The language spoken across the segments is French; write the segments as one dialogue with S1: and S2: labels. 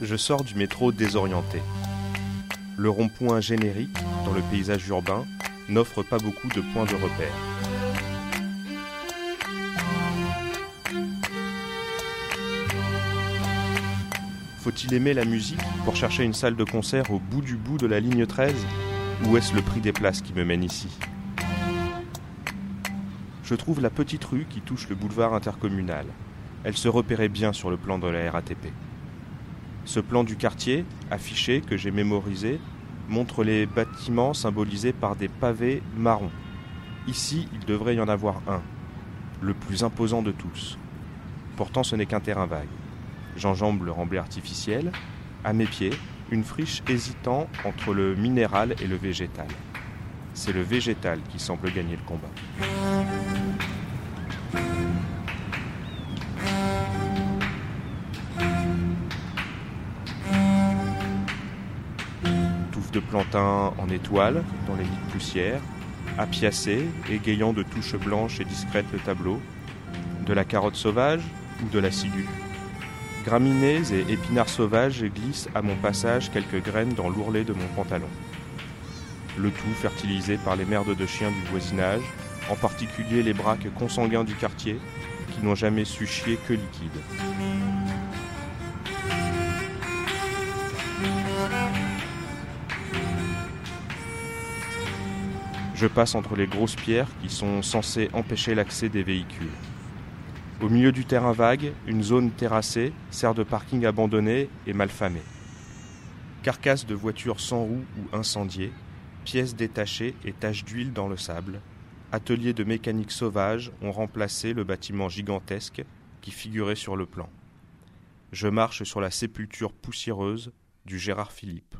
S1: Je sors du métro désorienté. Le rond-point générique, dans le paysage urbain, n'offre pas beaucoup de points de repère. Faut-il aimer la musique pour chercher une salle de concert au bout du bout de la ligne 13 Ou est-ce le prix des places qui me mène ici Je trouve la petite rue qui touche le boulevard intercommunal. Elle se repérait bien sur le plan de la RATP. Ce plan du quartier, affiché, que j'ai mémorisé, montre les bâtiments symbolisés par des pavés marrons. Ici, il devrait y en avoir un, le plus imposant de tous. Pourtant, ce n'est qu'un terrain vague. J'enjambe le remblai artificiel. À mes pieds, une friche hésitant entre le minéral et le végétal. C'est le végétal qui semble gagner le combat. Touffe de plantain en étoile dans les nids de poussière, apiacé, égayant de touches blanches et discrètes le tableau, de la carotte sauvage ou de l'assidu. Graminées et épinards sauvages glissent à mon passage quelques graines dans l'ourlet de mon pantalon. Le tout fertilisé par les merdes de chiens du voisinage, en particulier les braques consanguins du quartier, qui n'ont jamais su chier que liquide. Je passe entre les grosses pierres qui sont censées empêcher l'accès des véhicules. Au milieu du terrain vague, une zone terrassée sert de parking abandonné et malfamé. Carcasses de voitures sans roues ou incendiées, pièces détachées et taches d'huile dans le sable, ateliers de mécanique sauvage ont remplacé le bâtiment gigantesque qui figurait sur le plan. Je marche sur la sépulture poussiéreuse du Gérard Philippe.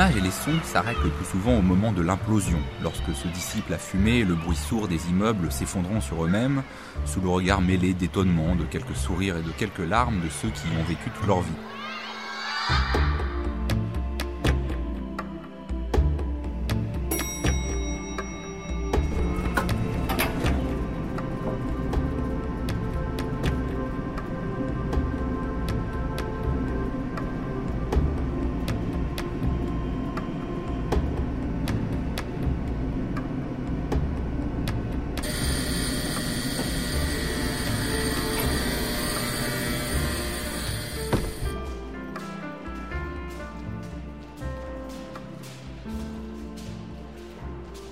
S2: Images et les sons s'arrêtent le plus souvent au moment de l'implosion, lorsque se dissipe la fumée et le bruit sourd des immeubles s'effondrant sur eux-mêmes, sous le regard mêlé d'étonnement, de quelques sourires et de quelques larmes de ceux qui y ont vécu toute leur vie.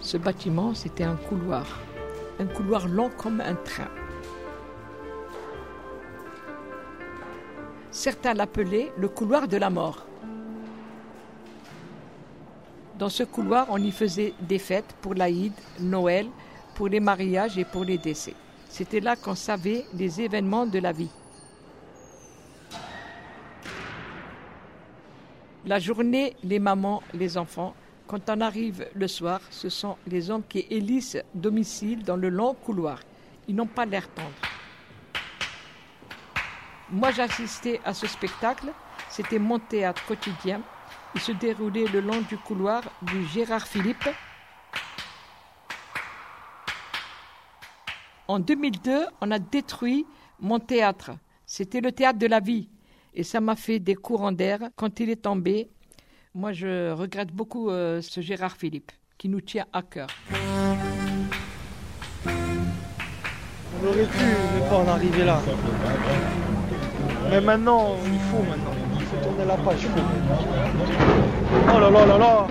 S3: Ce bâtiment, c'était un couloir, un couloir long comme un train. Certains l'appelaient le couloir de la mort. Dans ce couloir, on y faisait des fêtes pour l'Aïd, Noël, pour les mariages et pour les décès. C'était là qu'on savait les événements de la vie. La journée, les mamans, les enfants. Quand on arrive le soir, ce sont les hommes qui élisent domicile dans le long couloir. Ils n'ont pas l'air tendre. Moi, j'assistais à ce spectacle. C'était mon théâtre quotidien. Il se déroulait le long du couloir du Gérard Philippe. En 2002, on a détruit mon théâtre. C'était le théâtre de la vie. Et ça m'a fait des courants d'air quand il est tombé. Moi, je regrette beaucoup euh, ce Gérard Philippe, qui nous tient à cœur.
S4: On aurait pu ne pas en arriver là. Mais maintenant, il faut maintenant. Il faut tourner la page. faut. Oh là là là là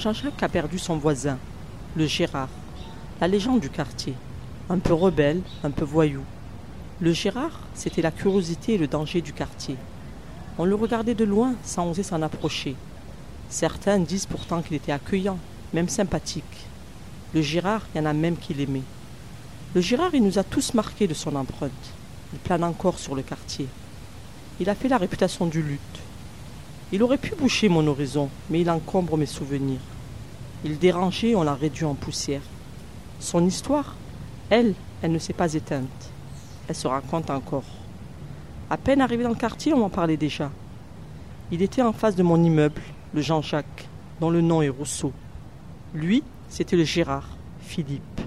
S5: Jean-Jacques a perdu son voisin, le Gérard, la légende du quartier, un peu rebelle, un peu voyou. Le Gérard, c'était la curiosité et le danger du quartier. On le regardait de loin sans oser s'en approcher. Certains disent pourtant qu'il était accueillant, même sympathique. Le Gérard, il y en a même qui l'aimaient. Le Gérard, il nous a tous marqués de son empreinte. Il plane encore sur le quartier. Il a fait la réputation du lutte. Il aurait pu boucher mon horizon, mais il encombre mes souvenirs. Il dérangeait, on l'a réduit en poussière. Son histoire, elle, elle ne s'est pas éteinte. Elle se raconte encore. À peine arrivé dans le quartier, on m'en parlait déjà. Il était en face de mon immeuble, le Jean-Jacques, dont le nom est Rousseau. Lui, c'était le Gérard, Philippe.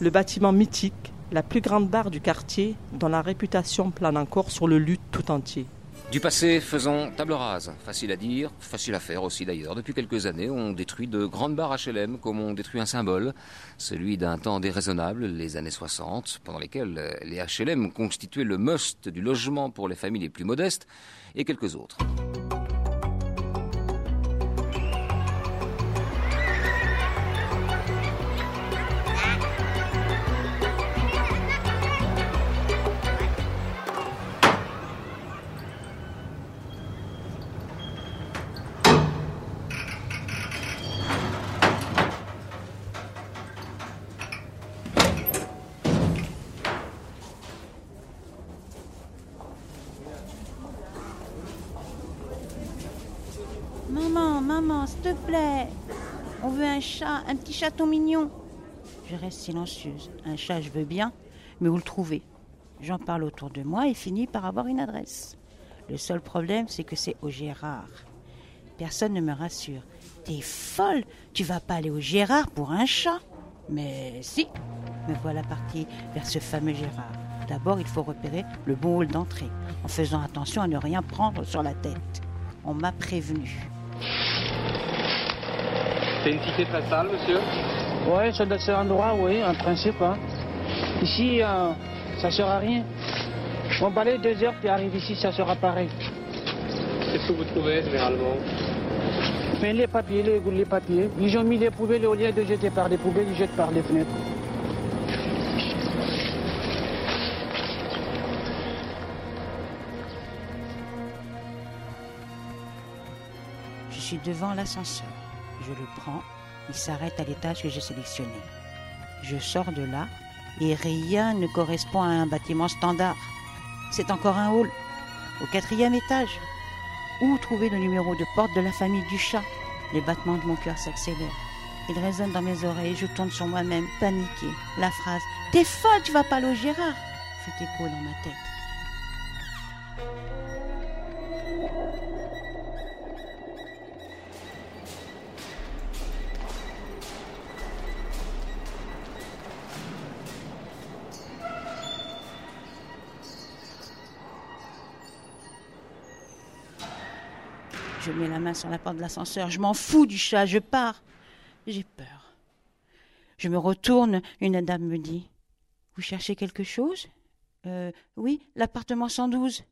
S5: Le bâtiment mythique, la plus grande barre du quartier, dont la réputation plane encore sur le lutte tout entier.
S6: Du passé, faisons table rase. Facile à dire, facile à faire aussi d'ailleurs. Depuis quelques années, on détruit de grandes barres HLM comme on détruit un symbole, celui d'un temps déraisonnable, les années 60, pendant lesquelles les HLM constituaient le must du logement pour les familles les plus modestes et quelques autres.
S7: Maman, maman, s'il te plaît. On veut un chat, un petit chaton mignon. Je reste silencieuse. Un chat, je veux bien, mais où le trouver J'en parle autour de moi et finis par avoir une adresse. Le seul problème, c'est que c'est au Gérard. Personne ne me rassure. T'es folle Tu vas pas aller au Gérard pour un chat Mais si Me voilà partie vers ce fameux Gérard. D'abord, il faut repérer le bon hall d'entrée, en faisant attention à ne rien prendre sur la tête. On m'a prévenu.
S8: C'est une cité très sale, monsieur
S9: Ouais, ça doit être un endroit, oui, en principe. Hein. Ici, euh, ça sert à rien. On balaye deux heures, puis arrive ici, ça sera pareil.
S8: Qu'est-ce que vous trouvez généralement
S9: Mais les papiers, les, les papiers, ils ont mis les poubelles au lieu de jeter par les poubelles, ils jettent par les fenêtres.
S7: Je suis devant l'ascenseur. Je le prends. Il s'arrête à l'étage que j'ai sélectionné. Je sors de là et rien ne correspond à un bâtiment standard. C'est encore un hall, au quatrième étage. Où trouver le numéro de porte de la famille du chat? Les battements de mon cœur s'accélèrent. Il résonne dans mes oreilles. Je tourne sur moi-même, paniquée. La phrase T'es folle, tu vas pas au Gérard fait écho dans ma tête. Je mets la main sur la porte de l'ascenseur. Je m'en fous du chat, je pars. J'ai peur. Je me retourne, une dame me dit Vous cherchez quelque chose? Euh, oui, l'appartement 112.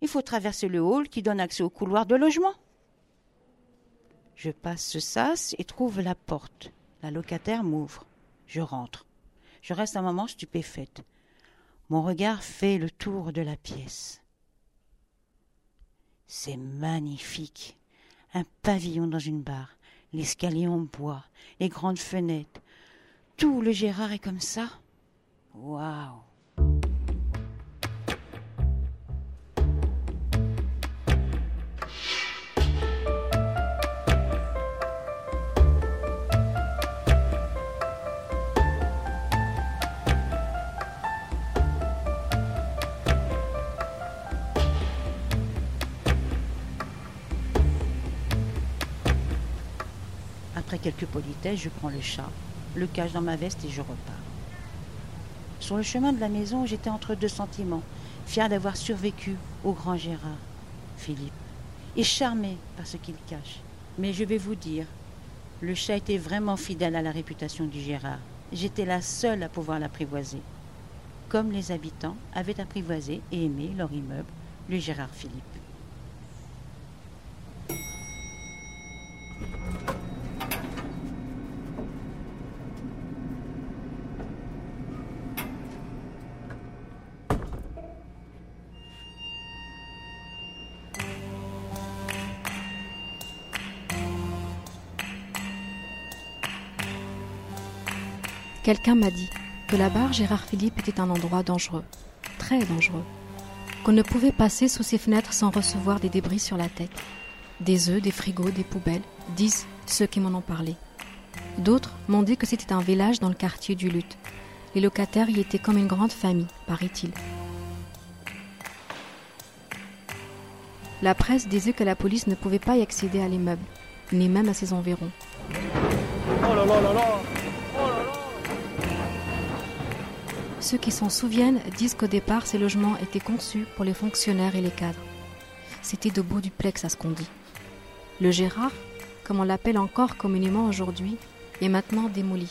S7: Il faut traverser le hall qui donne accès au couloir de logement. Je passe ce sas et trouve la porte. La locataire m'ouvre. Je rentre. Je reste un moment stupéfaite. Mon regard fait le tour de la pièce. C'est magnifique. Un pavillon dans une barre, l'escalier en bois, les grandes fenêtres. Tout le Gérard est comme ça. Waouh! Quelques politesses, je prends le chat, le cache dans ma veste et je repars. Sur le chemin de la maison, j'étais entre deux sentiments, fier d'avoir survécu au grand Gérard, Philippe, et charmé par ce qu'il cache. Mais je vais vous dire, le chat était vraiment fidèle à la réputation du Gérard. J'étais la seule à pouvoir l'apprivoiser, comme les habitants avaient apprivoisé et aimé leur immeuble, le Gérard Philippe.
S10: Quelqu'un m'a dit que la barre Gérard Philippe était un endroit dangereux, très dangereux, qu'on ne pouvait passer sous ses fenêtres sans recevoir des débris sur la tête. Des œufs, des frigos, des poubelles, disent ceux qui m'en ont parlé. D'autres m'ont dit que c'était un village dans le quartier du Lutte. Les locataires y étaient comme une grande famille, paraît-il. La presse disait que la police ne pouvait pas y accéder à l'immeuble, ni même à ses environs.
S4: Oh là là là
S10: Ceux qui s'en souviennent disent qu'au départ, ces logements étaient conçus pour les fonctionnaires et les cadres. C'était de beaux duplex à ce qu'on dit. Le Gérard, comme on l'appelle encore communément aujourd'hui, est maintenant démoli.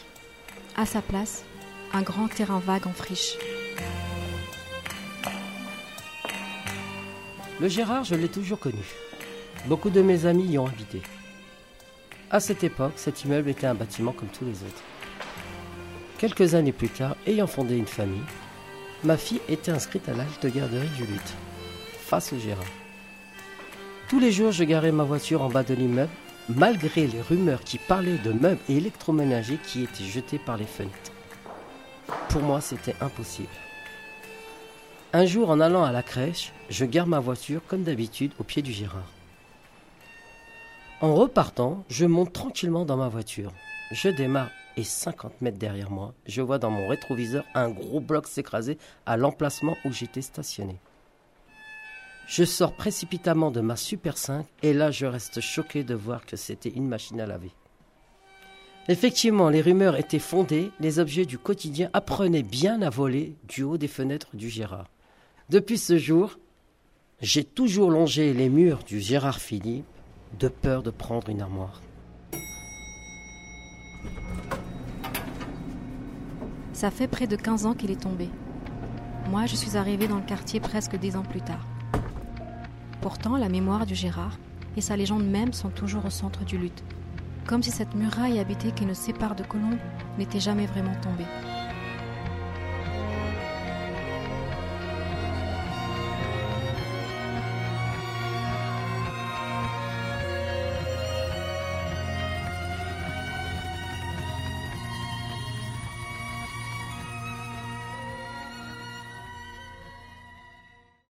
S10: À sa place, un grand terrain vague en friche.
S11: Le Gérard, je l'ai toujours connu. Beaucoup de mes amis y ont habité. À cette époque, cet immeuble était un bâtiment comme tous les autres. Quelques années plus tard, ayant fondé une famille, ma fille était inscrite à l'âge de garderie du Lutte, face au Gérard. Tous les jours, je garais ma voiture en bas de l'immeuble, malgré les rumeurs qui parlaient de meubles et électroménagers qui étaient jetés par les fenêtres. Pour moi, c'était impossible. Un jour, en allant à la crèche, je gare ma voiture comme d'habitude au pied du Gérard. En repartant, je monte tranquillement dans ma voiture. Je démarre et 50 mètres derrière moi, je vois dans mon rétroviseur un gros bloc s'écraser à l'emplacement où j'étais stationné. Je sors précipitamment de ma Super 5 et là je reste choqué de voir que c'était une machine à laver. Effectivement, les rumeurs étaient fondées, les objets du quotidien apprenaient bien à voler du haut des fenêtres du Gérard. Depuis ce jour, j'ai toujours longé les murs du Gérard Philippe de peur de prendre une armoire.
S10: Ça fait près de 15 ans qu'il est tombé. Moi, je suis arrivée dans le quartier presque 10 ans plus tard. Pourtant, la mémoire du Gérard et sa légende même sont toujours au centre du lutte, comme si cette muraille habitée qui nous sépare de Colombes n'était jamais vraiment tombée.